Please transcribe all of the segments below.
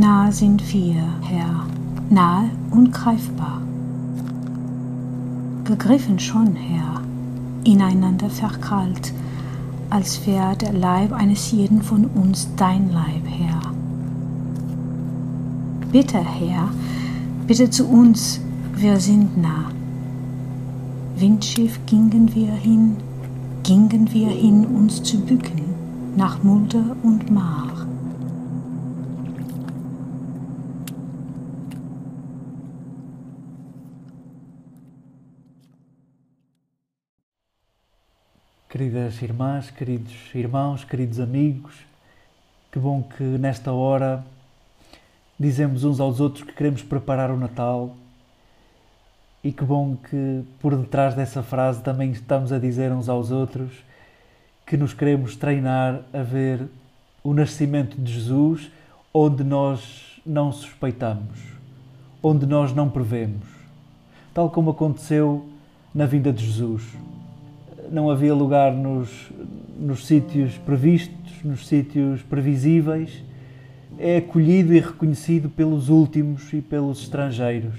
Nah sind wir, Herr, nahe und greifbar. Begriffen schon, Herr, ineinander verkrallt, als wäre der Leib eines jeden von uns dein Leib, Herr. Bitte, Herr, bitte zu uns, wir sind nah. Windschiff gingen wir hin, gingen wir hin, uns zu bücken, nach Mulde und Mar. Queridas irmãs, queridos irmãos, queridos amigos, que bom que nesta hora dizemos uns aos outros que queremos preparar o Natal e que bom que por detrás dessa frase também estamos a dizer uns aos outros que nos queremos treinar a ver o nascimento de Jesus onde nós não suspeitamos, onde nós não prevemos, tal como aconteceu na vinda de Jesus não havia lugar nos, nos sítios previstos, nos sítios previsíveis, é acolhido e reconhecido pelos últimos e pelos estrangeiros.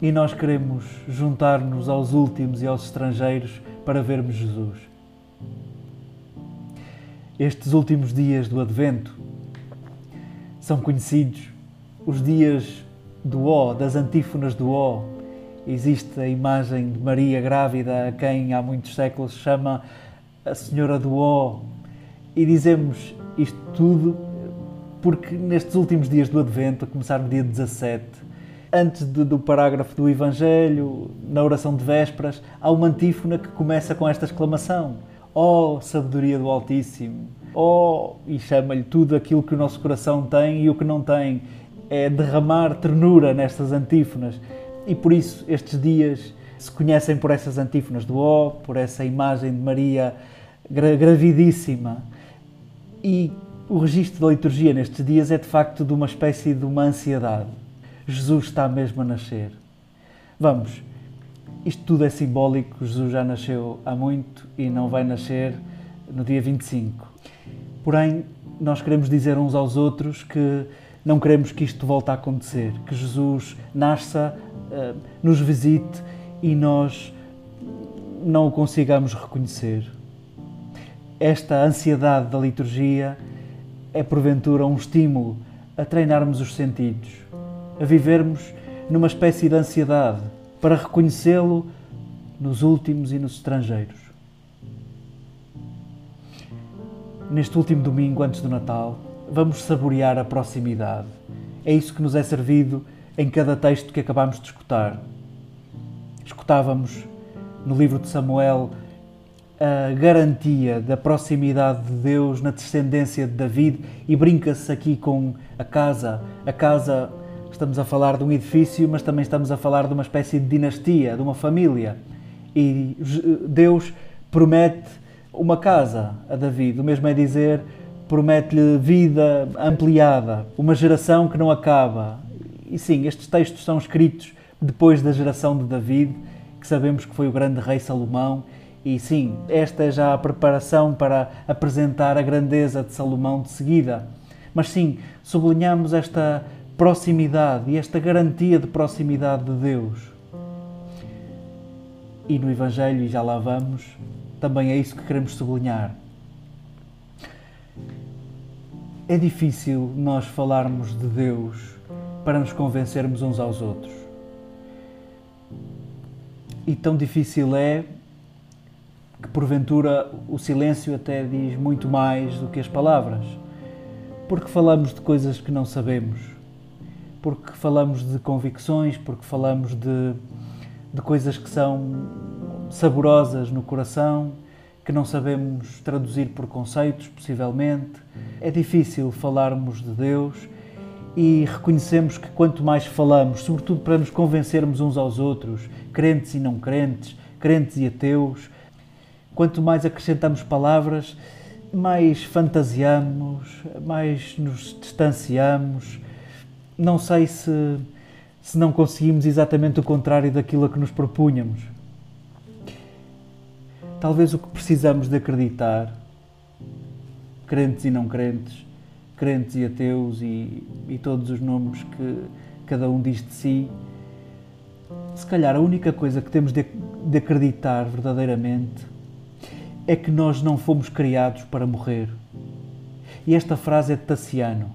E nós queremos juntar-nos aos últimos e aos estrangeiros para vermos Jesus. Estes últimos dias do Advento são conhecidos os dias do Ó, das antífonas do Ó, existe a imagem de Maria grávida, a quem há muitos séculos chama a Senhora do Ó. E dizemos isto tudo porque nestes últimos dias do Advento, a começar no dia 17, antes de, do parágrafo do Evangelho, na oração de vésperas, há uma antífona que começa com esta exclamação: Ó oh, sabedoria do Altíssimo! Ó, oh, e chama-lhe tudo aquilo que o nosso coração tem e o que não tem. É derramar ternura nestas antífonas e por isso estes dias se conhecem por essas antífonas do Ó, por essa imagem de Maria gravidíssima. E o registro da liturgia nestes dias é de facto de uma espécie de uma ansiedade. Jesus está mesmo a nascer. Vamos, isto tudo é simbólico, Jesus já nasceu há muito e não vai nascer no dia 25. Porém, nós queremos dizer uns aos outros que não queremos que isto volte a acontecer, que Jesus nasça eh, nos visite e nós não o consigamos reconhecer. Esta ansiedade da liturgia é porventura um estímulo a treinarmos os sentidos, a vivermos numa espécie de ansiedade para reconhecê-lo nos últimos e nos estrangeiros. Neste último domingo antes do Natal, vamos saborear a proximidade. É isso que nos é servido em cada texto que acabámos de escutar. Escutávamos no livro de Samuel a garantia da proximidade de Deus na descendência de David e brinca-se aqui com a casa. A casa, estamos a falar de um edifício, mas também estamos a falar de uma espécie de dinastia, de uma família. E Deus promete uma casa a David, o mesmo é dizer, promete-lhe vida ampliada, uma geração que não acaba, e sim, estes textos são escritos depois da geração de David, que sabemos que foi o grande rei Salomão, e sim, esta é já a preparação para apresentar a grandeza de Salomão de seguida. Mas sim, sublinhamos esta proximidade e esta garantia de proximidade de Deus. E no Evangelho, e já lá vamos, também é isso que queremos sublinhar. É difícil nós falarmos de Deus para nos convencermos uns aos outros. E tão difícil é que, porventura, o silêncio até diz muito mais do que as palavras, porque falamos de coisas que não sabemos, porque falamos de convicções, porque falamos de, de coisas que são saborosas no coração, que não sabemos traduzir por conceitos, possivelmente. É difícil falarmos de Deus e reconhecemos que quanto mais falamos, sobretudo para nos convencermos uns aos outros, crentes e não crentes, crentes e ateus, quanto mais acrescentamos palavras, mais fantasiamos, mais nos distanciamos. Não sei se, se não conseguimos exatamente o contrário daquilo a que nos propunhamos. Talvez o que precisamos de acreditar, crentes e não crentes, crentes e ateus e, e todos os nomes que cada um diz de si. Se calhar a única coisa que temos de, de acreditar verdadeiramente é que nós não fomos criados para morrer. E esta frase é de Tassiano,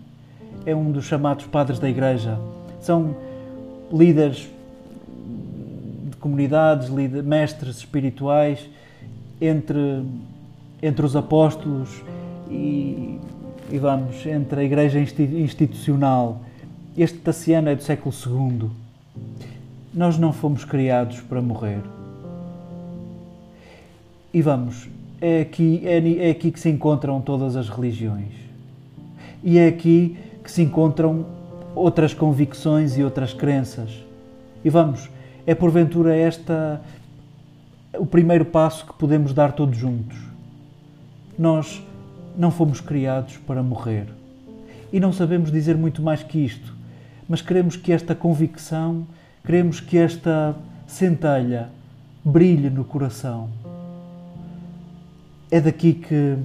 é um dos chamados padres da Igreja. São líderes de comunidades, mestres espirituais entre, entre os apóstolos e, e vamos, entre a Igreja institucional. Este Tassiano é do século II. Nós não fomos criados para morrer. E vamos, é aqui, é, é aqui que se encontram todas as religiões. E é aqui que se encontram outras convicções e outras crenças. E vamos, é porventura esta o primeiro passo que podemos dar todos juntos. Nós não fomos criados para morrer. E não sabemos dizer muito mais que isto, mas queremos que esta convicção, queremos que esta centelha brilhe no coração. É daqui que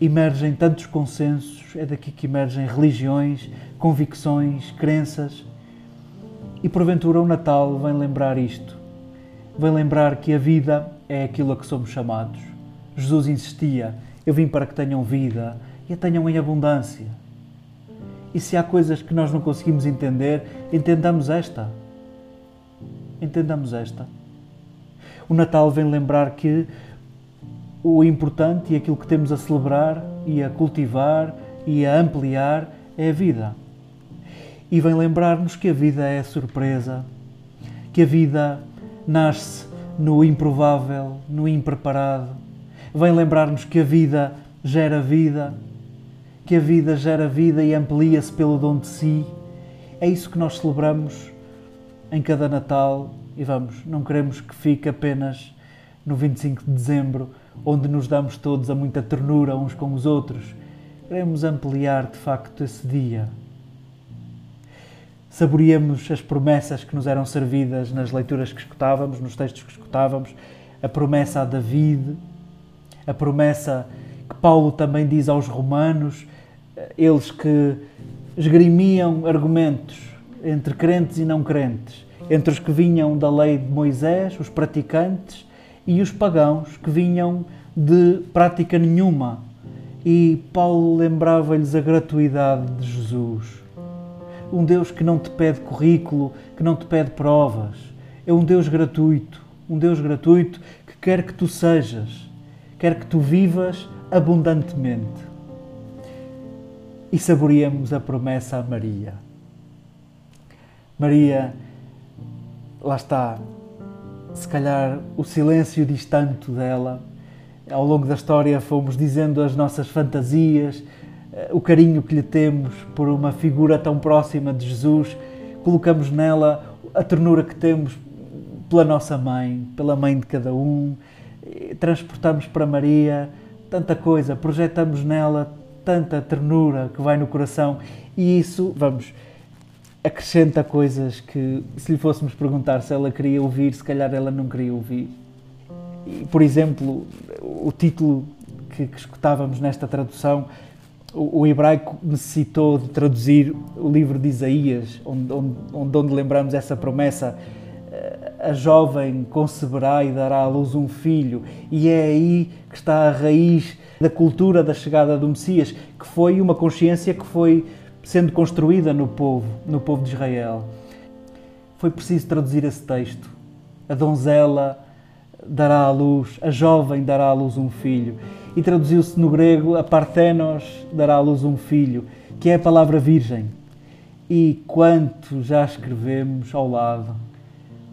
emergem tantos consensos, é daqui que emergem religiões, convicções, crenças. E porventura o Natal vem lembrar isto. Vem lembrar que a vida é aquilo a que somos chamados. Jesus insistia: Eu vim para que tenham vida e a tenham em abundância. E se há coisas que nós não conseguimos entender, entendamos esta. Entendamos esta. O Natal vem lembrar que o importante e aquilo que temos a celebrar e a cultivar e a ampliar é a vida. E vem lembrar-nos que a vida é surpresa, que a vida nasce no improvável, no impreparado. Vem lembrar-nos que a vida gera vida, que a vida gera vida e amplia-se pelo dom de si. É isso que nós celebramos em cada Natal e vamos, não queremos que fique apenas no 25 de dezembro onde nos damos todos a muita ternura uns com os outros. Queremos ampliar de facto esse dia. Saboreemos as promessas que nos eram servidas nas leituras que escutávamos, nos textos que escutávamos, a promessa a David, a promessa que Paulo também diz aos romanos, eles que esgrimiam argumentos entre crentes e não crentes, entre os que vinham da lei de Moisés, os praticantes, e os pagãos que vinham de prática nenhuma. E Paulo lembrava-lhes a gratuidade de Jesus. Um Deus que não te pede currículo, que não te pede provas. É um Deus gratuito, um Deus gratuito que quer que tu sejas, quer que tu vivas abundantemente. E saboreemos a promessa a Maria. Maria, lá está, se calhar o silêncio diz tanto dela. Ao longo da história fomos dizendo as nossas fantasias, eh, o carinho que lhe temos por uma figura tão próxima de Jesus, colocamos nela a ternura que temos pela nossa mãe, pela mãe de cada um, transportamos para Maria tanta coisa, projetamos nela tanta ternura que vai no coração e isso, vamos, acrescenta coisas que, se lhe fôssemos perguntar se ela queria ouvir, se calhar ela não queria ouvir. E, por exemplo, o título que, que escutávamos nesta tradução, o, o, hebraico necessitou de traduzir o livro de Isaías, onde, onde, onde lembramos essa promessa a jovem conceberá e dará à luz um filho, e é aí que está a raiz da cultura da chegada do Messias, que foi uma consciência que foi sendo construída no povo, no povo de Israel. Foi preciso traduzir esse texto. A donzela dará à luz, a jovem dará à luz um filho. E traduziu-se no grego, a partenos dará à luz um filho, que é a palavra virgem. E quanto já escrevemos ao lado.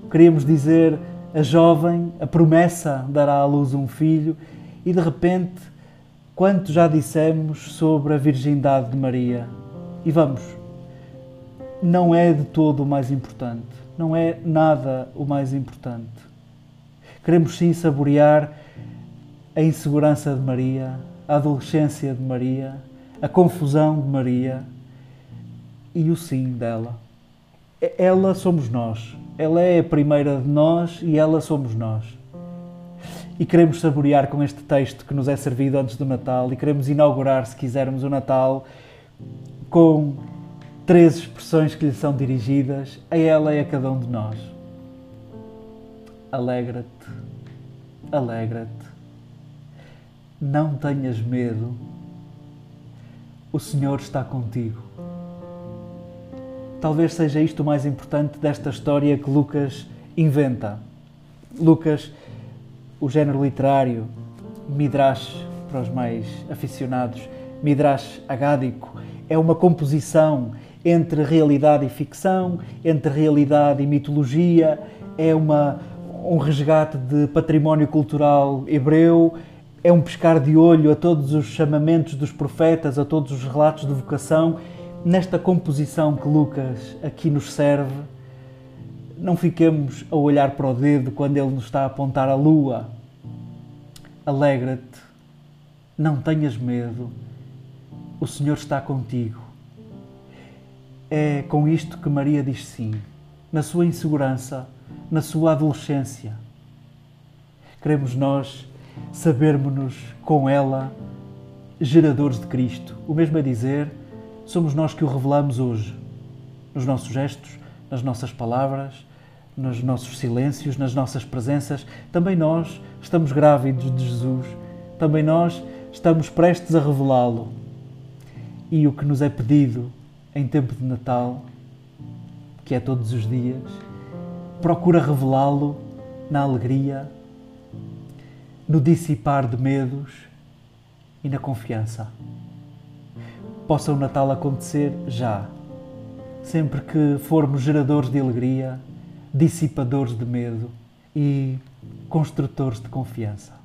Queríamos dizer, a jovem, a promessa dará à luz um filho, e de repente, quanto já dissemos sobre a virgindade de Maria, e vamos, não é de todo o mais importante, não é nada o mais importante. Queremos sim saborear a insegurança de Maria, a adolescência de Maria, a confusão de Maria e o sim dela. Ela somos nós, ela é a primeira de nós e ela somos nós. E queremos saborear com este texto que nos é servido antes do Natal e queremos inaugurar, se quisermos, o Natal com três expressões que lhe são dirigidas a ela e a cada um de nós. Alegra-te, alegra-te, não tenhas medo, o Senhor está contigo. Talvez seja isto o mais importante desta história que Lucas inventa. Lucas, o género literário, Midrash, para os mais aficionados, Midrash agádico, é uma composição entre realidade e ficção, entre realidade e mitologia, é uma, um resgate de património cultural hebreu, é um pescar de olho a todos os chamamentos dos profetas, a todos os relatos de vocação. Nesta composição que Lucas aqui nos serve, não fiquemos a olhar para o dedo quando ele nos está a apontar a lua. Alegra-te, não tenhas medo, o Senhor está contigo. É com isto que Maria diz sim, na sua insegurança, na sua adolescência. Queremos nós sabermos-nos com ela geradores de Cristo. O mesmo a dizer, somos nós que o revelamos hoje, nos nossos gestos, nas nossas palavras, nos nossos silêncios, nas nossas presenças. Também nós estamos grávidos de Jesus, também nós estamos prestes a revelá-lo. E o que nos é pedido em tempo de Natal, que é todos os dias, procura revelá-lo na alegria, no dissipar de medos e na confiança. Possa o Natal acontecer já, sempre que formos geradores de alegria, dissipadores de medo e construtores de confiança.